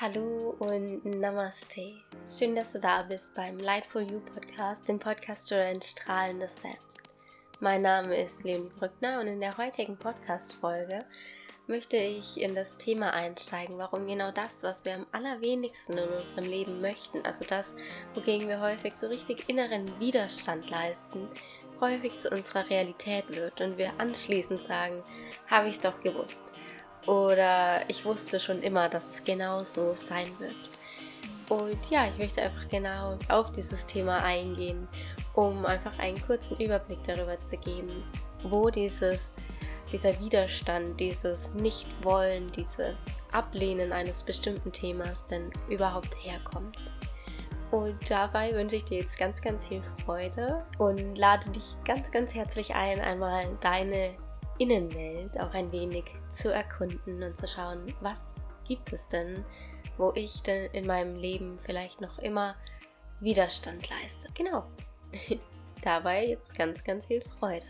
Hallo und Namaste. Schön, dass du da bist beim Light for You Podcast, dem Podcast für ein strahlendes Selbst. Mein Name ist Leonie Brückner und in der heutigen Podcast-Folge möchte ich in das Thema einsteigen, warum genau das, was wir am allerwenigsten in unserem Leben möchten, also das, wogegen wir häufig so richtig inneren Widerstand leisten, häufig zu unserer Realität wird und wir anschließend sagen, habe ich es doch gewusst. Oder ich wusste schon immer, dass es genau so sein wird. Und ja, ich möchte einfach genau auf dieses Thema eingehen, um einfach einen kurzen Überblick darüber zu geben, wo dieses, dieser Widerstand, dieses Nichtwollen, dieses Ablehnen eines bestimmten Themas denn überhaupt herkommt. Und dabei wünsche ich dir jetzt ganz, ganz viel Freude und lade dich ganz, ganz herzlich ein, einmal deine Innenwelt auch ein wenig zu erkunden und zu schauen, was gibt es denn, wo ich denn in meinem Leben vielleicht noch immer Widerstand leiste. Genau. Dabei jetzt ganz, ganz viel Freude.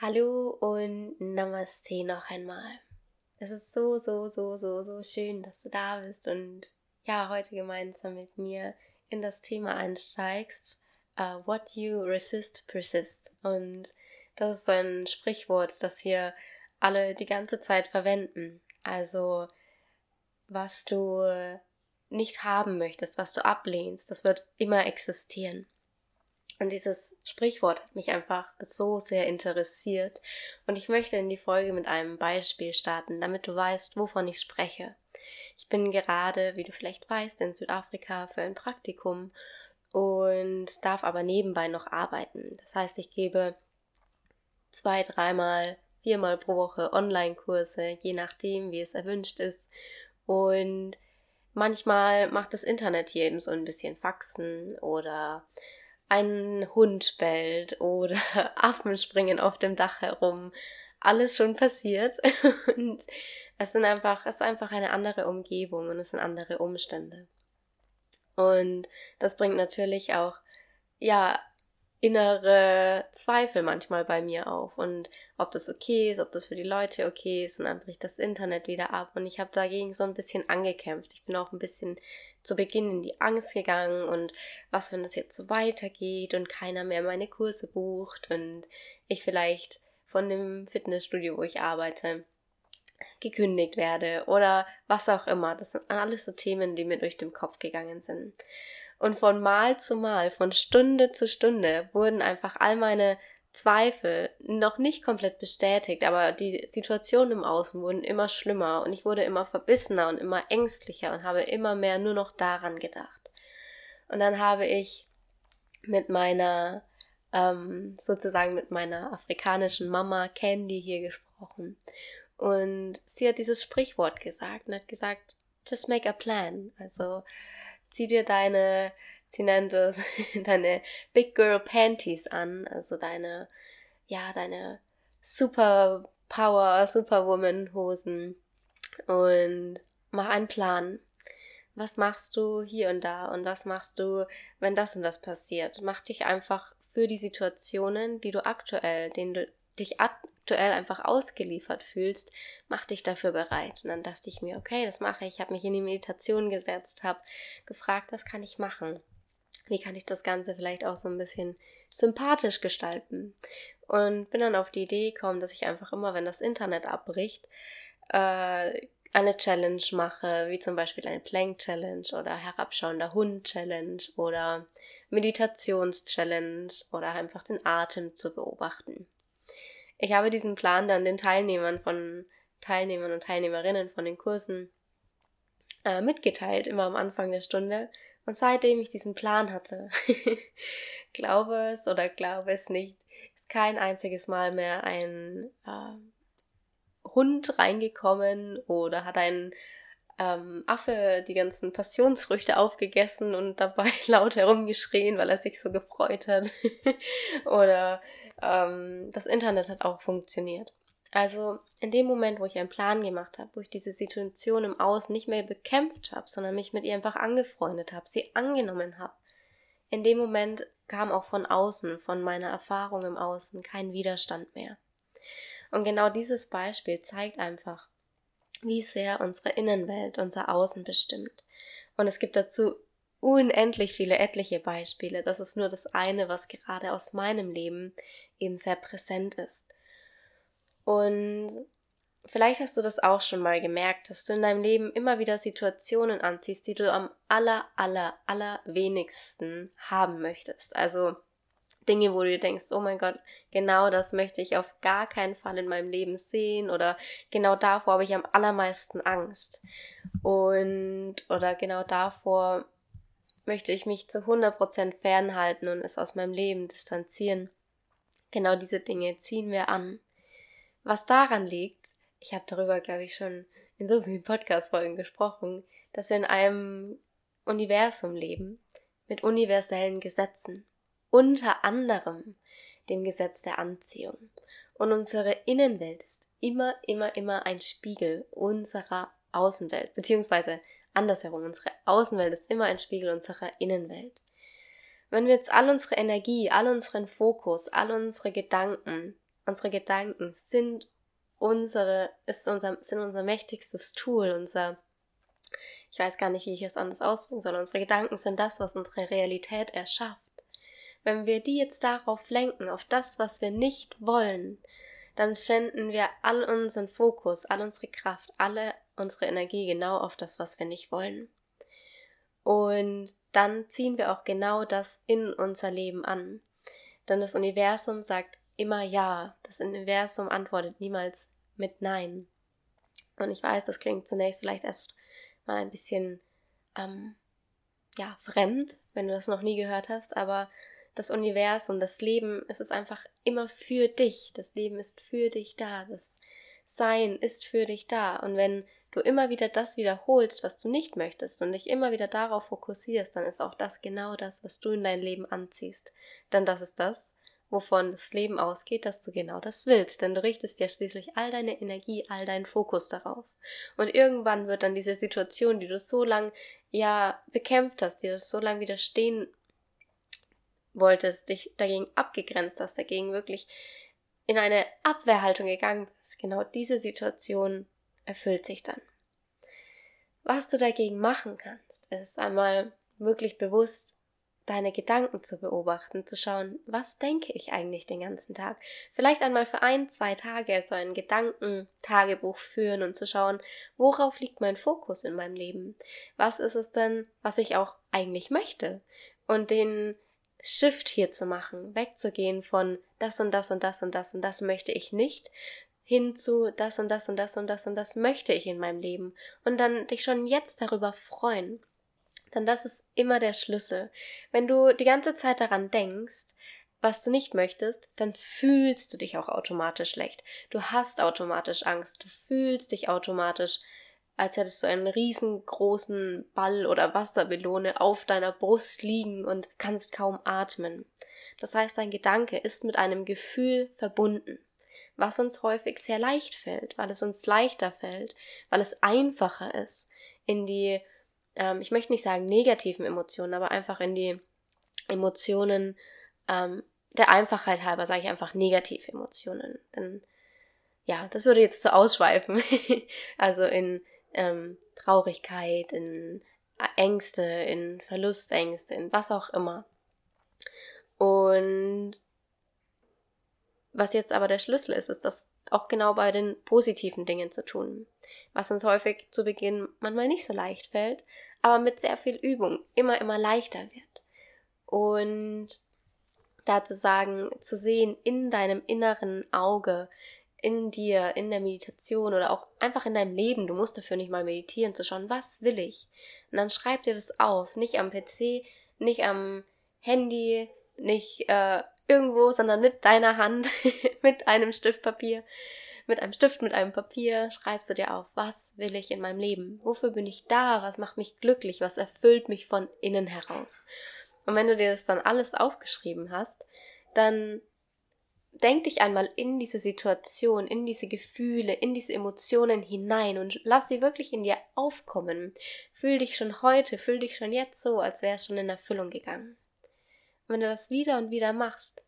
Hallo und Namaste noch einmal. Es ist so, so, so, so, so schön, dass du da bist und ja, heute gemeinsam mit mir in das Thema einsteigst. Uh, what you resist persists. Und das ist so ein Sprichwort, das hier alle die ganze Zeit verwenden. Also, was du nicht haben möchtest, was du ablehnst, das wird immer existieren. Und dieses Sprichwort hat mich einfach so sehr interessiert. Und ich möchte in die Folge mit einem Beispiel starten, damit du weißt, wovon ich spreche. Ich bin gerade, wie du vielleicht weißt, in Südafrika für ein Praktikum und darf aber nebenbei noch arbeiten. Das heißt, ich gebe zwei, dreimal, viermal pro Woche Online-Kurse, je nachdem, wie es erwünscht ist. Und manchmal macht das Internet hier eben so ein bisschen Faxen oder ein Hund bellt oder Affen springen auf dem Dach herum. Alles schon passiert. Und es sind einfach, es ist einfach eine andere Umgebung und es sind andere Umstände. Und das bringt natürlich auch, ja, innere Zweifel manchmal bei mir auf und ob das okay ist, ob das für die Leute okay ist und dann bricht das Internet wieder ab und ich habe dagegen so ein bisschen angekämpft. Ich bin auch ein bisschen zu Beginn in die Angst gegangen und was, wenn das jetzt so weitergeht und keiner mehr meine Kurse bucht und ich vielleicht von dem Fitnessstudio, wo ich arbeite, gekündigt werde oder was auch immer. Das sind alles so Themen, die mir durch den Kopf gegangen sind. Und von Mal zu Mal, von Stunde zu Stunde wurden einfach all meine Zweifel noch nicht komplett bestätigt, aber die Situationen im Außen wurden immer schlimmer und ich wurde immer verbissener und immer ängstlicher und habe immer mehr nur noch daran gedacht. Und dann habe ich mit meiner, ähm, sozusagen mit meiner afrikanischen Mama Candy hier gesprochen. Und sie hat dieses Sprichwort gesagt und hat gesagt, just make a plan. Also zieh dir deine, sie nennt es, deine Big Girl Panties an, also deine, ja, deine Super Power, Superwoman Hosen und mach einen Plan. Was machst du hier und da und was machst du, wenn das und das passiert? Mach dich einfach für die Situationen, die du aktuell, denen du dich aktuell einfach ausgeliefert fühlst, mach dich dafür bereit. Und dann dachte ich mir, okay, das mache ich. Ich habe mich in die Meditation gesetzt, habe gefragt, was kann ich machen? Wie kann ich das Ganze vielleicht auch so ein bisschen sympathisch gestalten? Und bin dann auf die Idee gekommen, dass ich einfach immer, wenn das Internet abbricht, äh, eine Challenge mache, wie zum Beispiel eine Plank Challenge oder herabschauender Hund Challenge oder Meditations Challenge oder einfach den Atem zu beobachten. Ich habe diesen Plan dann den Teilnehmern von Teilnehmern und Teilnehmerinnen von den Kursen äh, mitgeteilt, immer am Anfang der Stunde. Und seitdem ich diesen Plan hatte, glaube es oder glaube es nicht, ist kein einziges Mal mehr ein äh, Hund reingekommen oder hat ein ähm, Affe die ganzen Passionsfrüchte aufgegessen und dabei laut herumgeschrien, weil er sich so gefreut hat. oder ähm, das Internet hat auch funktioniert. Also in dem Moment, wo ich einen Plan gemacht habe, wo ich diese Situation im Außen nicht mehr bekämpft habe, sondern mich mit ihr einfach angefreundet habe, sie angenommen habe, in dem Moment kam auch von außen, von meiner Erfahrung im Außen, kein Widerstand mehr. Und genau dieses Beispiel zeigt einfach, wie sehr unsere Innenwelt unser Außen bestimmt. Und es gibt dazu unendlich viele etliche Beispiele. Das ist nur das eine, was gerade aus meinem Leben eben sehr präsent ist. Und vielleicht hast du das auch schon mal gemerkt, dass du in deinem Leben immer wieder Situationen anziehst, die du am aller, aller, aller wenigsten haben möchtest. Also Dinge, wo du dir denkst, oh mein Gott, genau das möchte ich auf gar keinen Fall in meinem Leben sehen oder genau davor habe ich am allermeisten Angst. Und oder genau davor möchte ich mich zu 100% fernhalten und es aus meinem Leben distanzieren. Genau diese Dinge ziehen wir an. Was daran liegt, ich habe darüber, glaube ich, schon in so vielen Podcast-Folgen gesprochen, dass wir in einem Universum leben mit universellen Gesetzen unter anderem dem Gesetz der Anziehung. Und unsere Innenwelt ist immer, immer, immer ein Spiegel unserer Außenwelt, beziehungsweise andersherum, unsere Außenwelt ist immer ein Spiegel unserer Innenwelt. Wenn wir jetzt all unsere Energie, all unseren Fokus, all unsere Gedanken, unsere Gedanken sind unsere, ist unser, sind unser mächtigstes Tool, unser, ich weiß gar nicht, wie ich es anders ausdrücken soll, unsere Gedanken sind das, was unsere Realität erschafft. Wenn wir die jetzt darauf lenken, auf das, was wir nicht wollen, dann senden wir all unseren Fokus, all unsere Kraft, alle unsere Energie genau auf das, was wir nicht wollen. Und dann ziehen wir auch genau das in unser Leben an. Denn das Universum sagt immer Ja. Das Universum antwortet niemals mit Nein. Und ich weiß, das klingt zunächst vielleicht erst mal ein bisschen ähm, ja fremd, wenn du das noch nie gehört hast, aber das Universum, das Leben, es ist einfach immer für dich. Das Leben ist für dich da. Das Sein ist für dich da. Und wenn du immer wieder das wiederholst, was du nicht möchtest und dich immer wieder darauf fokussierst, dann ist auch das genau das, was du in dein Leben anziehst. Denn das ist das, wovon das Leben ausgeht, dass du genau das willst. Denn du richtest ja schließlich all deine Energie, all deinen Fokus darauf. Und irgendwann wird dann diese Situation, die du so lang ja bekämpft hast, die du so lange widerstehen wolltest, dich dagegen abgegrenzt hast, dagegen wirklich in eine Abwehrhaltung gegangen bist, genau diese Situation erfüllt sich dann. Was du dagegen machen kannst, ist einmal wirklich bewusst deine Gedanken zu beobachten, zu schauen, was denke ich eigentlich den ganzen Tag. Vielleicht einmal für ein, zwei Tage so ein Gedankentagebuch führen und zu schauen, worauf liegt mein Fokus in meinem Leben? Was ist es denn, was ich auch eigentlich möchte? Und den Shift hier zu machen, wegzugehen von das und das und das und das und das möchte ich nicht, hin zu das und das und das und das und das möchte ich in meinem Leben und dann dich schon jetzt darüber freuen. Denn das ist immer der Schlüssel. Wenn du die ganze Zeit daran denkst, was du nicht möchtest, dann fühlst du dich auch automatisch schlecht. Du hast automatisch Angst, du fühlst dich automatisch als hättest du einen riesengroßen Ball oder Wassermelone auf deiner Brust liegen und kannst kaum atmen. Das heißt, dein Gedanke ist mit einem Gefühl verbunden, was uns häufig sehr leicht fällt, weil es uns leichter fällt, weil es einfacher ist, in die, ähm, ich möchte nicht sagen negativen Emotionen, aber einfach in die Emotionen ähm, der Einfachheit halber, sage ich einfach negative Emotionen. Denn ja, das würde jetzt zu ausschweifen. also in ähm, Traurigkeit, in Ängste, in Verlustängste, in was auch immer. Und was jetzt aber der Schlüssel ist, ist das auch genau bei den positiven Dingen zu tun. Was uns häufig zu Beginn manchmal nicht so leicht fällt, aber mit sehr viel Übung immer, immer leichter wird. Und da zu sagen, zu sehen in deinem inneren Auge, in dir, in der Meditation oder auch einfach in deinem Leben, du musst dafür nicht mal meditieren, zu schauen, was will ich? Und dann schreib dir das auf, nicht am PC, nicht am Handy, nicht äh, irgendwo, sondern mit deiner Hand, mit einem Stift Papier, mit einem Stift, mit einem Papier, schreibst du dir auf, was will ich in meinem Leben? Wofür bin ich da? Was macht mich glücklich? Was erfüllt mich von innen heraus? Und wenn du dir das dann alles aufgeschrieben hast, dann denk dich einmal in diese Situation, in diese Gefühle, in diese Emotionen hinein und lass sie wirklich in dir aufkommen. Fühl dich schon heute, fühl dich schon jetzt so, als wäre es schon in Erfüllung gegangen. Wenn du das wieder und wieder machst,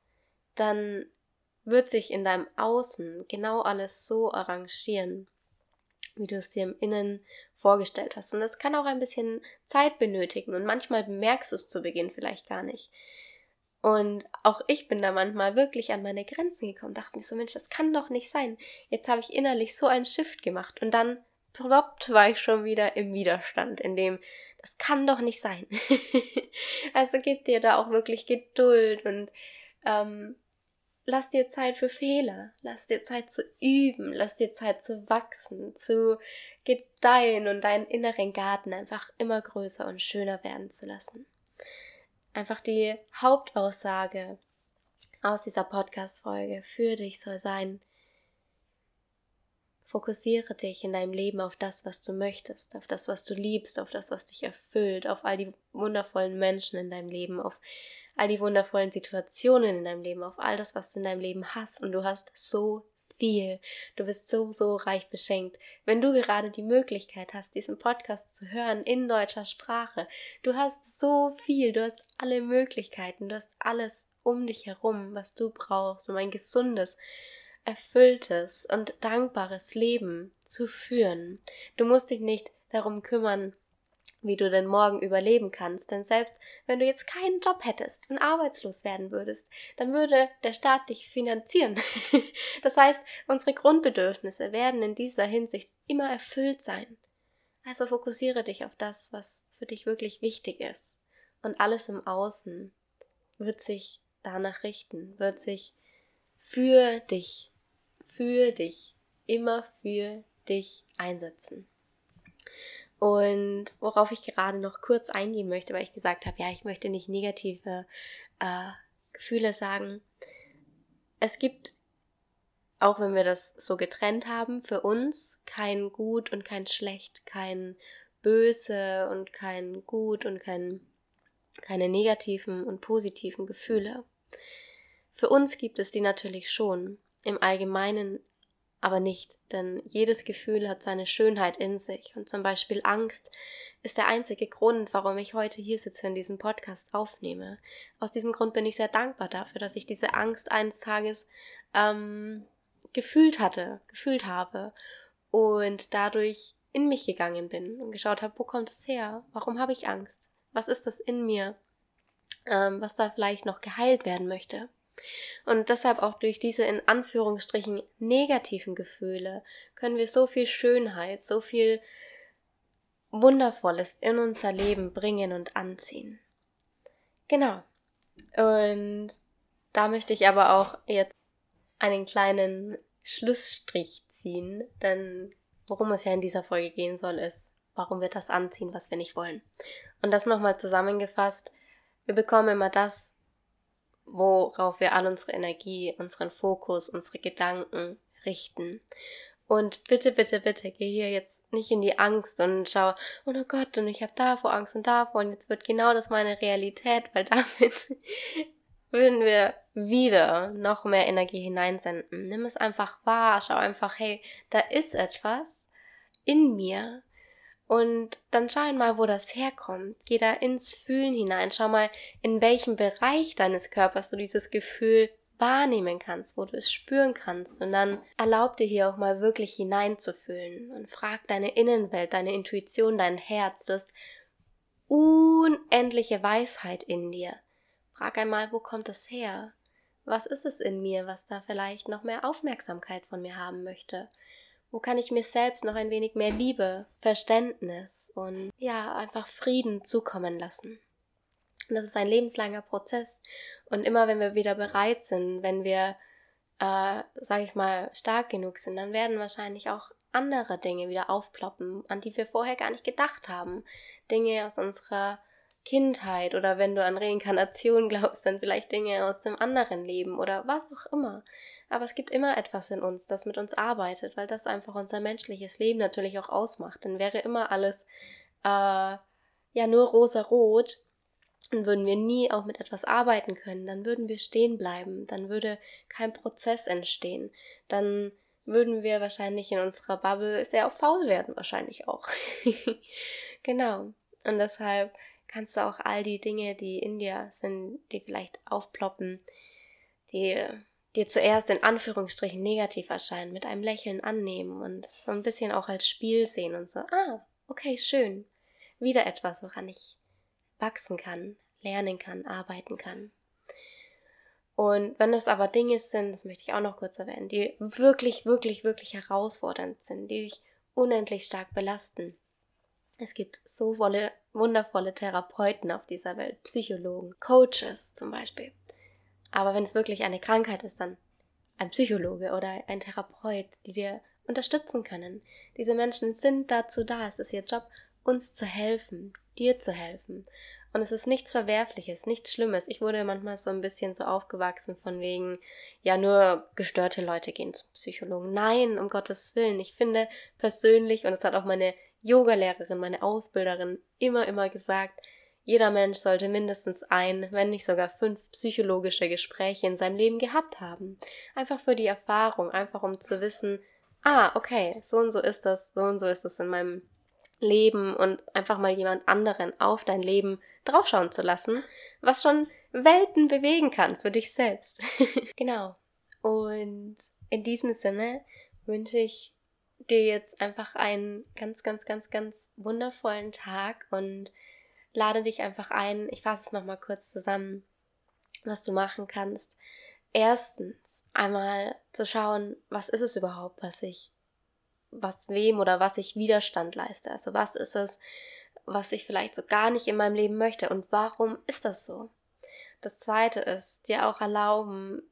dann wird sich in deinem Außen genau alles so arrangieren, wie du es dir im Innen vorgestellt hast. Und das kann auch ein bisschen Zeit benötigen und manchmal bemerkst du es zu Beginn vielleicht gar nicht. Und auch ich bin da manchmal wirklich an meine Grenzen gekommen, dachte mir so, Mensch, das kann doch nicht sein. Jetzt habe ich innerlich so einen Shift gemacht und dann ploppt war ich schon wieder im Widerstand, in dem, das kann doch nicht sein. also gib dir da auch wirklich Geduld und ähm, lass dir Zeit für Fehler, lass dir Zeit zu üben, lass dir Zeit zu wachsen, zu gedeihen und deinen inneren Garten einfach immer größer und schöner werden zu lassen. Einfach die Hauptaussage aus dieser Podcast-Folge für dich soll sein, Fokussiere dich in deinem Leben auf das, was du möchtest, auf das, was du liebst, auf das, was dich erfüllt, auf all die wundervollen Menschen in deinem Leben, auf all die wundervollen Situationen in deinem Leben, auf all das, was du in deinem Leben hast. Und du hast so viel. Du bist so, so reich beschenkt. Wenn du gerade die Möglichkeit hast, diesen Podcast zu hören in deutscher Sprache, du hast so viel, du hast alle Möglichkeiten, du hast alles um dich herum, was du brauchst, um ein gesundes, erfülltes und dankbares Leben zu führen. Du musst dich nicht darum kümmern, wie du denn morgen überleben kannst. Denn selbst wenn du jetzt keinen Job hättest und arbeitslos werden würdest, dann würde der Staat dich finanzieren. das heißt, unsere Grundbedürfnisse werden in dieser Hinsicht immer erfüllt sein. Also fokussiere dich auf das, was für dich wirklich wichtig ist. Und alles im Außen wird sich danach richten, wird sich für dich, für dich, immer für dich einsetzen. Und worauf ich gerade noch kurz eingehen möchte, weil ich gesagt habe, ja, ich möchte nicht negative äh, Gefühle sagen. Es gibt, auch wenn wir das so getrennt haben, für uns kein Gut und kein Schlecht, kein Böse und kein Gut und kein, keine negativen und positiven Gefühle. Für uns gibt es die natürlich schon. Im Allgemeinen aber nicht, denn jedes Gefühl hat seine Schönheit in sich und zum Beispiel Angst ist der einzige Grund, warum ich heute hier sitze und diesen Podcast aufnehme. Aus diesem Grund bin ich sehr dankbar dafür, dass ich diese Angst eines Tages ähm, gefühlt hatte, gefühlt habe und dadurch in mich gegangen bin und geschaut habe, wo kommt es her? Warum habe ich Angst? Was ist das in mir, ähm, was da vielleicht noch geheilt werden möchte? Und deshalb auch durch diese in Anführungsstrichen negativen Gefühle können wir so viel Schönheit, so viel Wundervolles in unser Leben bringen und anziehen. Genau. Und da möchte ich aber auch jetzt einen kleinen Schlussstrich ziehen, denn worum es ja in dieser Folge gehen soll, ist, warum wir das anziehen, was wir nicht wollen. Und das nochmal zusammengefasst, wir bekommen immer das, worauf wir all unsere Energie, unseren Fokus, unsere Gedanken richten. Und bitte, bitte, bitte, geh hier jetzt nicht in die Angst und schau, oh Gott, und ich habe davor Angst und davor und jetzt wird genau das meine Realität, weil damit würden wir wieder noch mehr Energie hineinsenden. Nimm es einfach wahr, schau einfach, hey, da ist etwas in mir, und dann schau mal, wo das herkommt. Geh da ins Fühlen hinein. Schau mal, in welchem Bereich deines Körpers du dieses Gefühl wahrnehmen kannst, wo du es spüren kannst. Und dann erlaub dir hier auch mal wirklich hineinzufühlen und frag deine Innenwelt, deine Intuition, dein Herz. Du hast unendliche Weisheit in dir. Frag einmal, wo kommt es her? Was ist es in mir, was da vielleicht noch mehr Aufmerksamkeit von mir haben möchte? Wo kann ich mir selbst noch ein wenig mehr Liebe, Verständnis und ja, einfach Frieden zukommen lassen? Und das ist ein lebenslanger Prozess. Und immer wenn wir wieder bereit sind, wenn wir, äh, sag ich mal, stark genug sind, dann werden wahrscheinlich auch andere Dinge wieder aufploppen, an die wir vorher gar nicht gedacht haben. Dinge aus unserer Kindheit oder wenn du an Reinkarnation glaubst, dann vielleicht Dinge aus dem anderen Leben oder was auch immer. Aber es gibt immer etwas in uns, das mit uns arbeitet, weil das einfach unser menschliches Leben natürlich auch ausmacht. Dann wäre immer alles äh, ja nur rosa-rot und würden wir nie auch mit etwas arbeiten können, dann würden wir stehen bleiben, dann würde kein Prozess entstehen, dann würden wir wahrscheinlich in unserer Bubble sehr auf faul werden, wahrscheinlich auch. genau. Und deshalb kannst du auch all die Dinge, die in dir sind, die vielleicht aufploppen, die dir zuerst in Anführungsstrichen negativ erscheinen, mit einem Lächeln annehmen und so ein bisschen auch als Spiel sehen und so, ah, okay, schön. Wieder etwas, woran ich wachsen kann, lernen kann, arbeiten kann. Und wenn es aber Dinge sind, das möchte ich auch noch kurz erwähnen, die wirklich, wirklich, wirklich herausfordernd sind, die dich unendlich stark belasten. Es gibt so volle, wundervolle Therapeuten auf dieser Welt, Psychologen, Coaches zum Beispiel. Aber wenn es wirklich eine Krankheit ist, dann ein Psychologe oder ein Therapeut, die dir unterstützen können. Diese Menschen sind dazu da. Es ist ihr Job, uns zu helfen, dir zu helfen. Und es ist nichts Verwerfliches, nichts Schlimmes. Ich wurde manchmal so ein bisschen so aufgewachsen von wegen, ja, nur gestörte Leute gehen zum Psychologen. Nein, um Gottes Willen. Ich finde persönlich, und das hat auch meine Yogalehrerin, meine Ausbilderin immer, immer gesagt, jeder Mensch sollte mindestens ein, wenn nicht sogar fünf psychologische Gespräche in seinem Leben gehabt haben. Einfach für die Erfahrung, einfach um zu wissen, ah, okay, so und so ist das, so und so ist das in meinem Leben und einfach mal jemand anderen auf dein Leben draufschauen zu lassen, was schon Welten bewegen kann für dich selbst. genau. Und in diesem Sinne wünsche ich dir jetzt einfach einen ganz, ganz, ganz, ganz wundervollen Tag und lade dich einfach ein. Ich fasse es nochmal kurz zusammen, was du machen kannst. Erstens, einmal zu schauen, was ist es überhaupt, was ich, was wem oder was ich Widerstand leiste. Also was ist es, was ich vielleicht so gar nicht in meinem Leben möchte und warum ist das so? Das zweite ist, dir auch erlauben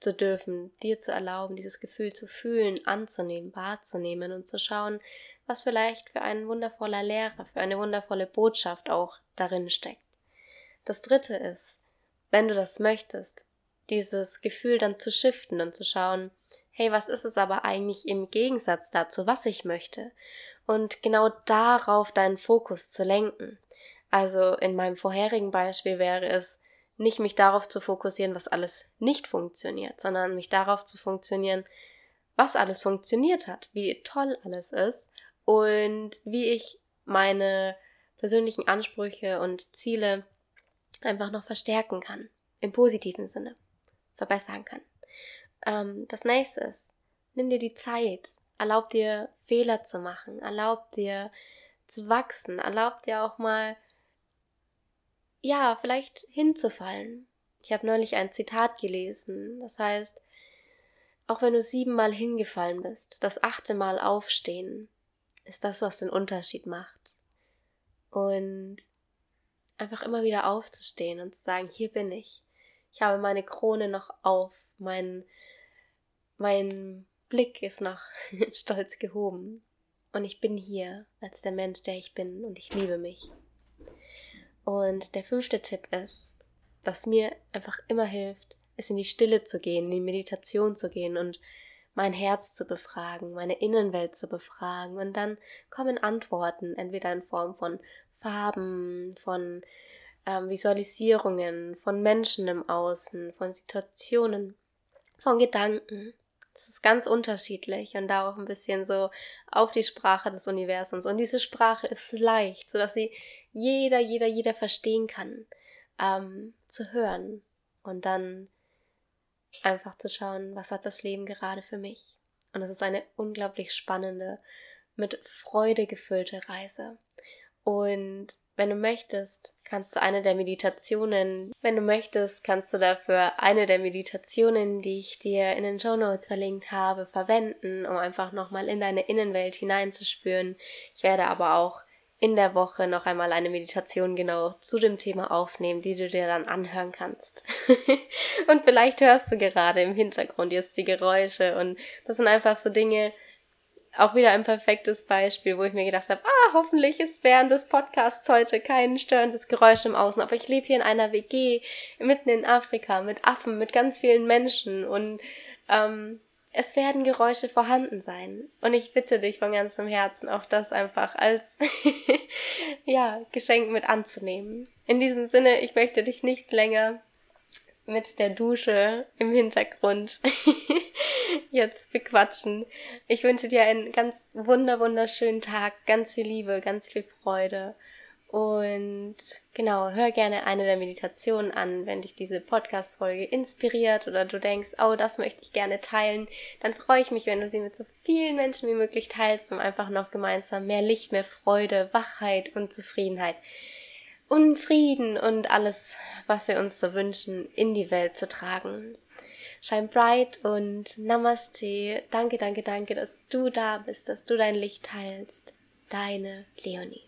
zu dürfen, dir zu erlauben, dieses Gefühl zu fühlen, anzunehmen, wahrzunehmen und zu schauen, was vielleicht für ein wundervoller Lehrer, für eine wundervolle Botschaft auch darin steckt. Das dritte ist, wenn du das möchtest, dieses Gefühl dann zu shiften und zu schauen, hey, was ist es aber eigentlich im Gegensatz dazu, was ich möchte? Und genau darauf deinen Fokus zu lenken. Also in meinem vorherigen Beispiel wäre es, nicht mich darauf zu fokussieren, was alles nicht funktioniert, sondern mich darauf zu funktionieren, was alles funktioniert hat, wie toll alles ist und wie ich meine persönlichen Ansprüche und Ziele einfach noch verstärken kann, im positiven Sinne, verbessern kann. Ähm, das nächste ist, nimm dir die Zeit, erlaub dir Fehler zu machen, erlaub dir zu wachsen, erlaub dir auch mal, ja, vielleicht hinzufallen. Ich habe neulich ein Zitat gelesen, das heißt, auch wenn du siebenmal hingefallen bist, das achte Mal aufstehen, ist das, was den Unterschied macht. Und einfach immer wieder aufzustehen und zu sagen, hier bin ich. Ich habe meine Krone noch auf, mein, mein Blick ist noch stolz gehoben. Und ich bin hier als der Mensch, der ich bin und ich liebe mich. Und der fünfte Tipp ist, was mir einfach immer hilft, ist in die Stille zu gehen, in die Meditation zu gehen und mein Herz zu befragen, meine Innenwelt zu befragen und dann kommen Antworten, entweder in Form von Farben, von ähm, Visualisierungen, von Menschen im Außen, von Situationen, von Gedanken. Das ist ganz unterschiedlich und da auch ein bisschen so auf die Sprache des Universums. Und diese Sprache ist leicht, sodass sie jeder, jeder, jeder verstehen kann, ähm, zu hören und dann einfach zu schauen, was hat das Leben gerade für mich. Und es ist eine unglaublich spannende, mit Freude gefüllte Reise. Und wenn du möchtest, kannst du eine der Meditationen, wenn du möchtest, kannst du dafür eine der Meditationen, die ich dir in den Show Notes verlinkt habe, verwenden, um einfach nochmal in deine Innenwelt hineinzuspüren. Ich werde aber auch in der Woche noch einmal eine Meditation genau zu dem Thema aufnehmen, die du dir dann anhören kannst. und vielleicht hörst du gerade im Hintergrund jetzt die Geräusche und das sind einfach so Dinge, auch wieder ein perfektes Beispiel, wo ich mir gedacht habe, ah, hoffentlich ist während des Podcasts heute kein störendes Geräusch im Außen, aber ich lebe hier in einer WG mitten in Afrika mit Affen, mit ganz vielen Menschen und ähm, es werden Geräusche vorhanden sein. Und ich bitte dich von ganzem Herzen auch das einfach als ja, Geschenk mit anzunehmen. In diesem Sinne, ich möchte dich nicht länger mit der Dusche im Hintergrund jetzt bequatschen. Ich wünsche dir einen ganz wunder wunderschönen Tag, ganz viel Liebe, ganz viel Freude Und genau, hör gerne eine der Meditationen an, wenn dich diese Podcast-Folge inspiriert oder du denkst, oh, das möchte ich gerne teilen. Dann freue ich mich, wenn du sie mit so vielen Menschen wie möglich teilst, um einfach noch gemeinsam mehr Licht, mehr Freude, Wachheit und Zufriedenheit und Frieden und alles, was wir uns so wünschen, in die Welt zu tragen. Shine bright und Namaste. Danke, danke, danke, dass du da bist, dass du dein Licht teilst. Deine Leonie.